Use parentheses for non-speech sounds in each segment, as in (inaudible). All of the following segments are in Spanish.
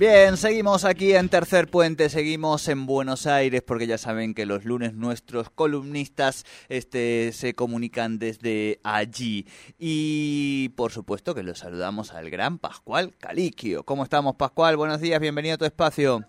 Bien, seguimos aquí en Tercer Puente, seguimos en Buenos Aires porque ya saben que los lunes nuestros columnistas este, se comunican desde allí. Y por supuesto que los saludamos al gran Pascual Caliquio. ¿Cómo estamos Pascual? Buenos días, bienvenido a tu espacio.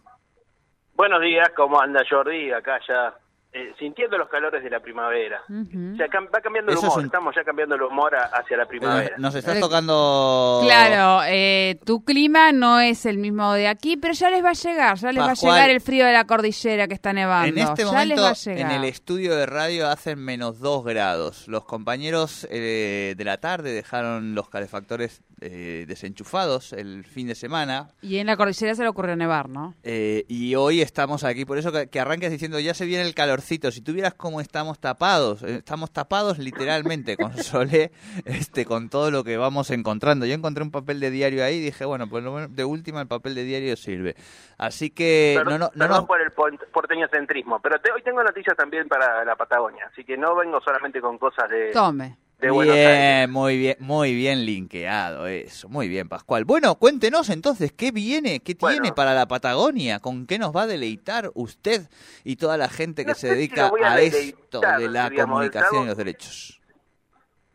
Buenos días, ¿cómo anda Jordi? Acá ya eh, sintiendo los calores de la primavera. va cambiando el humor, estamos ya cambiando el humor hacia la primavera. Nos estás tocando... Claro, eh, tu clima no es el mismo de aquí, pero ya les va a llegar, ya les va a llegar el frío de la cordillera que está nevando. En este ya momento, les va a llegar. en el estudio de radio hacen menos dos grados. Los compañeros eh, de la tarde dejaron los calefactores desenchufados el fin de semana. Y en la cordillera se le ocurrió nevar, ¿no? y hoy estamos aquí, por eso que, que arranques diciendo, ya se viene el calor si tuvieras cómo estamos tapados, eh, estamos tapados literalmente con Solé, este, con todo lo que vamos encontrando. Yo encontré un papel de diario ahí y dije, bueno, pues de última el papel de diario sirve. Así que... no, no, no, por el porteño centrismo, pero hoy tengo noticias también para la Patagonia, así que no vengo solamente con cosas de... Tome bien, muy bien, muy bien linkeado eso, muy bien Pascual. Bueno, cuéntenos entonces, ¿qué viene, qué tiene para la Patagonia? ¿Con qué nos va a deleitar usted y toda la gente que se dedica a, esto de la comunicación y los derechos?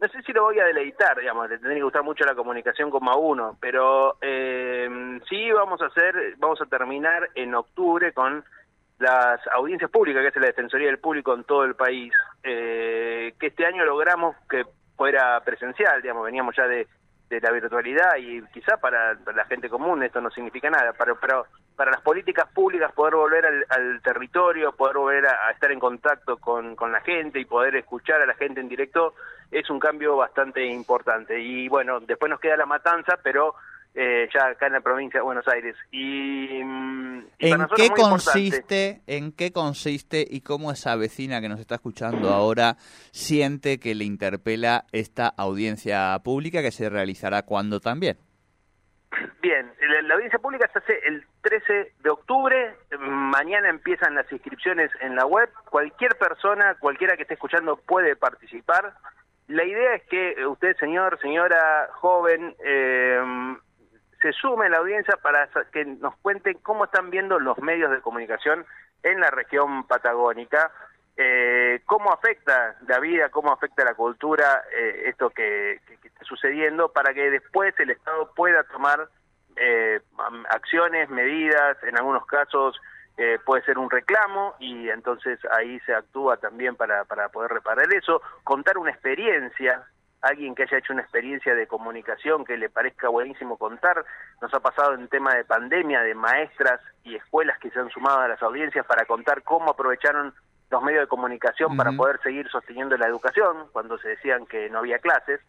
No sé si lo voy a deleitar, digamos, le tendría que gustar mucho la comunicación como a uno, pero eh, sí vamos a hacer, vamos a terminar en octubre con las audiencias públicas, que es la Defensoría del Público en todo el país, eh, que este año logramos que fuera presencial, digamos, veníamos ya de, de la virtualidad y quizá para, la gente común esto no significa nada, pero, pero para las políticas públicas poder volver al, territorio, poder volver a, estar en contacto con, con la gente y poder escuchar a la gente en directo es un cambio bastante importante. Y bueno, después nos queda la matanza, pero eh, ya acá en la provincia de Buenos Aires. Y, mm, ¿En qué consiste, en qué consiste y cómo esa vecina que nos está escuchando ahora siente que le interpela esta audiencia pública que se realizará cuando también? Bien, la, audiencia pública se hace el 13 de octubre, mañana empiezan las inscripciones en la web, cualquier persona, cualquiera que esté escuchando puede participar. La idea es que usted, señor, señora, joven, eh, se sume la audiencia para que nos cuenten cómo están viendo los medios de comunicación en la región patagónica, eh, cómo afecta la vida, cómo afecta la cultura eh, esto que, está sucediendo, para que después el Estado pueda tomar eh, acciones, medidas, en algunos casos puede ser un reclamo y entonces ahí se actúa también para, para poder reparar eso, contar una experiencia alguien que haya hecho una experiencia de comunicación que le parezca buenísimo contar. Nos ha pasado en tema de pandemia, de maestras y escuelas que se han sumado a las audiencias para contar cómo aprovecharon los medios de comunicación para poder seguir sosteniendo la educación cuando se decían que no había clases.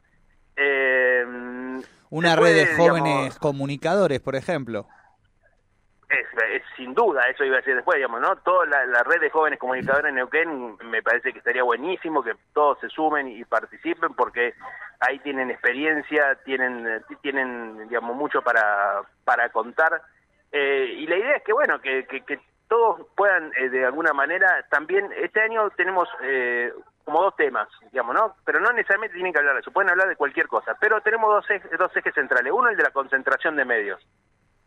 Eh, una red de jóvenes comunicadores, por ejemplo es, sin duda, eso iba a decir después, digamos, ¿no? Toda la, red de jóvenes comunicadores en Neuquén me parece que estaría buenísimo que todos se sumen y participen porque ahí tienen experiencia, tienen, tienen digamos, mucho para, para contar. Eh, y la idea es que, bueno, que, que, todos puedan, eh, de alguna manera, también, este año tenemos eh, como dos temas, digamos, ¿no? Pero no necesariamente tienen que hablar de eso, pueden hablar de cualquier cosa, pero tenemos dos dos ejes centrales. Uno, el de la concentración de medios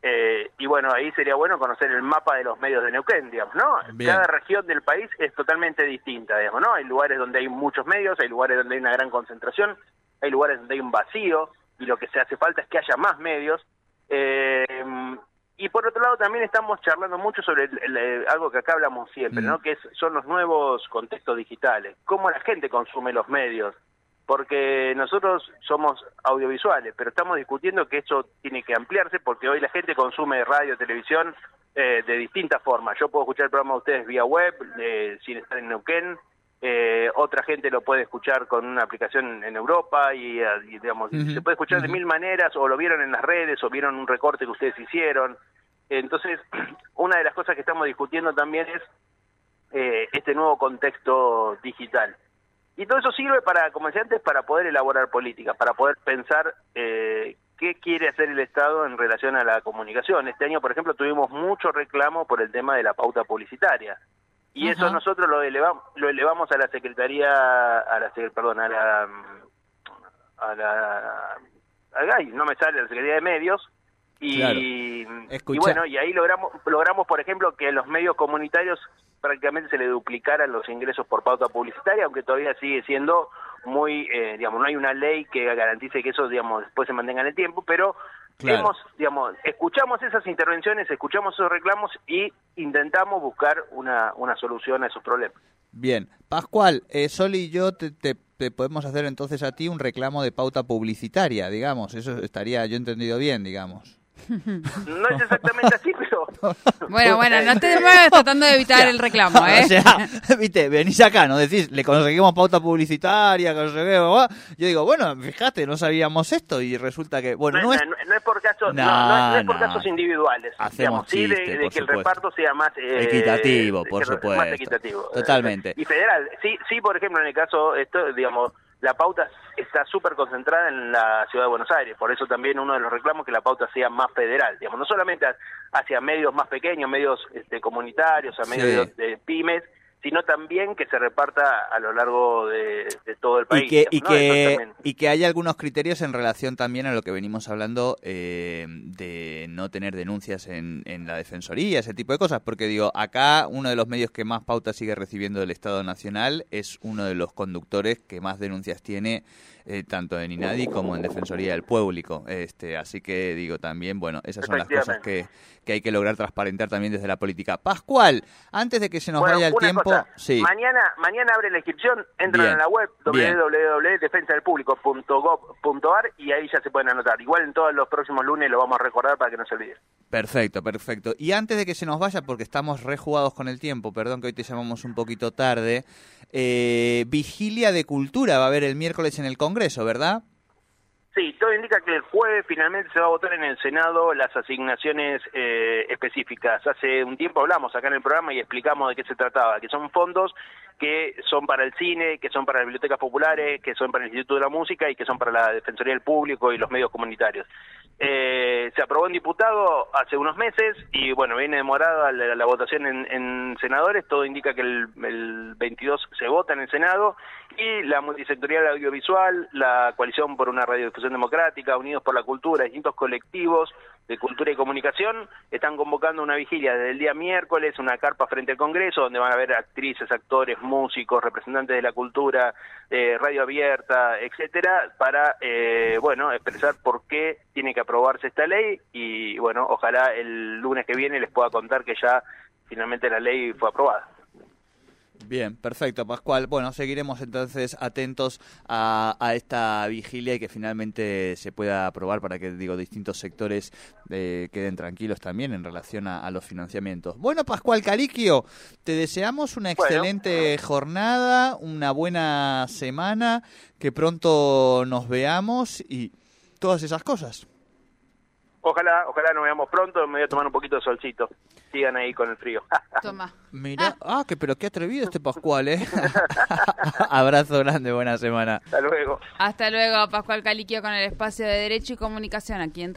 eh, y bueno, ahí sería bueno conocer el mapa de los medios de Neuquén, digamos, ¿no? Cada región del país es totalmente distinta, digamos, ¿no? Hay lugares donde hay muchos medios, hay lugares donde hay una gran concentración, hay lugares donde hay un vacío y lo que se hace falta es que haya más medios. Eh, y por otro lado también estamos charlando mucho sobre algo que acá hablamos siempre, ¿no? Mm. Que son los nuevos contextos digitales, cómo la gente consume los medios, porque nosotros somos audiovisuales, pero estamos discutiendo que eso tiene que ampliarse porque hoy la gente consume radio, televisión eh, de distintas formas. Yo puedo escuchar el programa de ustedes vía web, eh, sin estar en Neuquén, eh, otra gente lo puede escuchar con una aplicación en Europa y, digamos, se puede escuchar de mil maneras o lo vieron en las redes o vieron un recorte que ustedes hicieron. Entonces, (clears throat) una de las cosas que estamos discutiendo también es eh, este nuevo contexto digital. Y todo eso sirve para, como decía antes, para poder elaborar políticas, para poder pensar eh, qué quiere hacer el Estado en relación a la comunicación. Este año, por ejemplo, tuvimos mucho reclamo por el tema de la pauta publicitaria. Y eso nosotros lo elevamos, lo elevamos a la Secretaría, a la, perdón, a la, a la, no me sale, a la Secretaría de Medios, y, y, bueno, y ahí logramos, logramos, por ejemplo, que los medios comunitarios prácticamente se le duplicaran los ingresos por pauta publicitaria, aunque todavía sigue siendo muy, eh, digamos, no hay una ley que garantice que eso, digamos, después se mantenga en el tiempo, pero hemos, digamos, escuchamos esas intervenciones, escuchamos esos reclamos y intentamos buscar una, una solución a esos problemas. Bien, Pascual, eh, Sol y yo te, te, podemos hacer entonces a ti un reclamo de pauta publicitaria, digamos, eso estaría yo entendido bien, digamos. No es exactamente así, pero... (laughs) Bueno, bueno, no te demores tratando de evitar (laughs) el reclamo, ¿eh? (laughs) O sea, viste, venís acá, nos decís, le conseguimos pauta publicitaria, conseguimos... Yo digo, bueno, fíjate, no sabíamos esto y resulta que... bueno No, es, no, es por casos, no, es por casos individuales. Hacemos sí, de, que el reparto sea más... Eh, equitativo, por supuesto. Más equitativo. Totalmente. Y federal, sí, sí, por ejemplo, en el caso, esto, digamos la pauta está súper concentrada en la ciudad de Buenos Aires, por eso también uno de los reclamos que la pauta sea más federal, digamos, no solamente hacia medios más pequeños, medios este, comunitarios, a medios de pymes, sino también que se reparta a lo largo de, todo el país. Y que, y, que, y que haya algunos criterios en relación también a lo que venimos hablando eh, de no tener denuncias en, en, la Defensoría, ese tipo de cosas, porque digo, acá uno de los medios que más pautas sigue recibiendo del Estado Nacional es uno de los conductores que más denuncias tiene eh, tanto en INADI como en Defensoría del Público. Este, así que digo también, bueno, esas son las cosas que, que hay que lograr transparentar también desde la política. Pascual, antes de que se nos vaya el tiempo, sí. mañana mañana abre la inscripción, entran en la web www.defensadelpublico.gov.ar y ahí ya se pueden anotar. Igual en todos los próximos lunes lo vamos a recordar para que no se olvide. Perfecto, perfecto. Y antes de que se nos vaya, porque estamos rejugados con el tiempo, perdón que hoy te llamamos un poquito tarde, eh, Vigilia de Cultura va a haber el miércoles en el Congreso, ¿verdad? Sí, todo indica que el jueves finalmente se va a votar en el Senado las asignaciones eh, específicas. Hace un tiempo hablamos acá en el programa y explicamos de qué se trataba, que son fondos que son para el cine, que son para las bibliotecas populares, que son para el Instituto de la Música y que son para la Defensoría del Público y los medios comunitarios. Eh, se aprobó en diputado hace unos meses y bueno, viene demorada la, votación en, senadores, todo indica que el, el 22 se vota en el Senado y la multisectorial audiovisual, la coalición por una radiodifusión democrática, Unidos por la Cultura, distintos colectivos de cultura y comunicación están convocando una vigilia desde el día miércoles, una carpa frente al Congreso, donde van a haber actrices, actores, músicos, representantes de la cultura, eh, radio abierta, etcétera, para, eh, bueno, expresar por qué tiene que aprobarse esta ley y, bueno, ojalá el lunes que viene les pueda contar que ya finalmente la ley fue aprobada. Bien, perfecto, Pascual. Bueno, seguiremos entonces atentos a, esta vigilia y que finalmente se pueda aprobar para que, digo, distintos sectores eh, queden tranquilos también en relación a, los financiamientos. Bueno, Pascual Caliquio, te deseamos una excelente jornada, una buena semana, que pronto nos veamos y todas esas cosas. Ojalá, ojalá nos veamos pronto, me voy a tomar un poquito de solcito. Sigan ahí con el frío. (laughs) Toma. Mira, ah, que pero qué atrevido este Pascual, ¿eh? (laughs) Abrazo grande, buena semana. Hasta luego. Hasta luego, Pascual Caliquio con el espacio de Derecho y Comunicación aquí en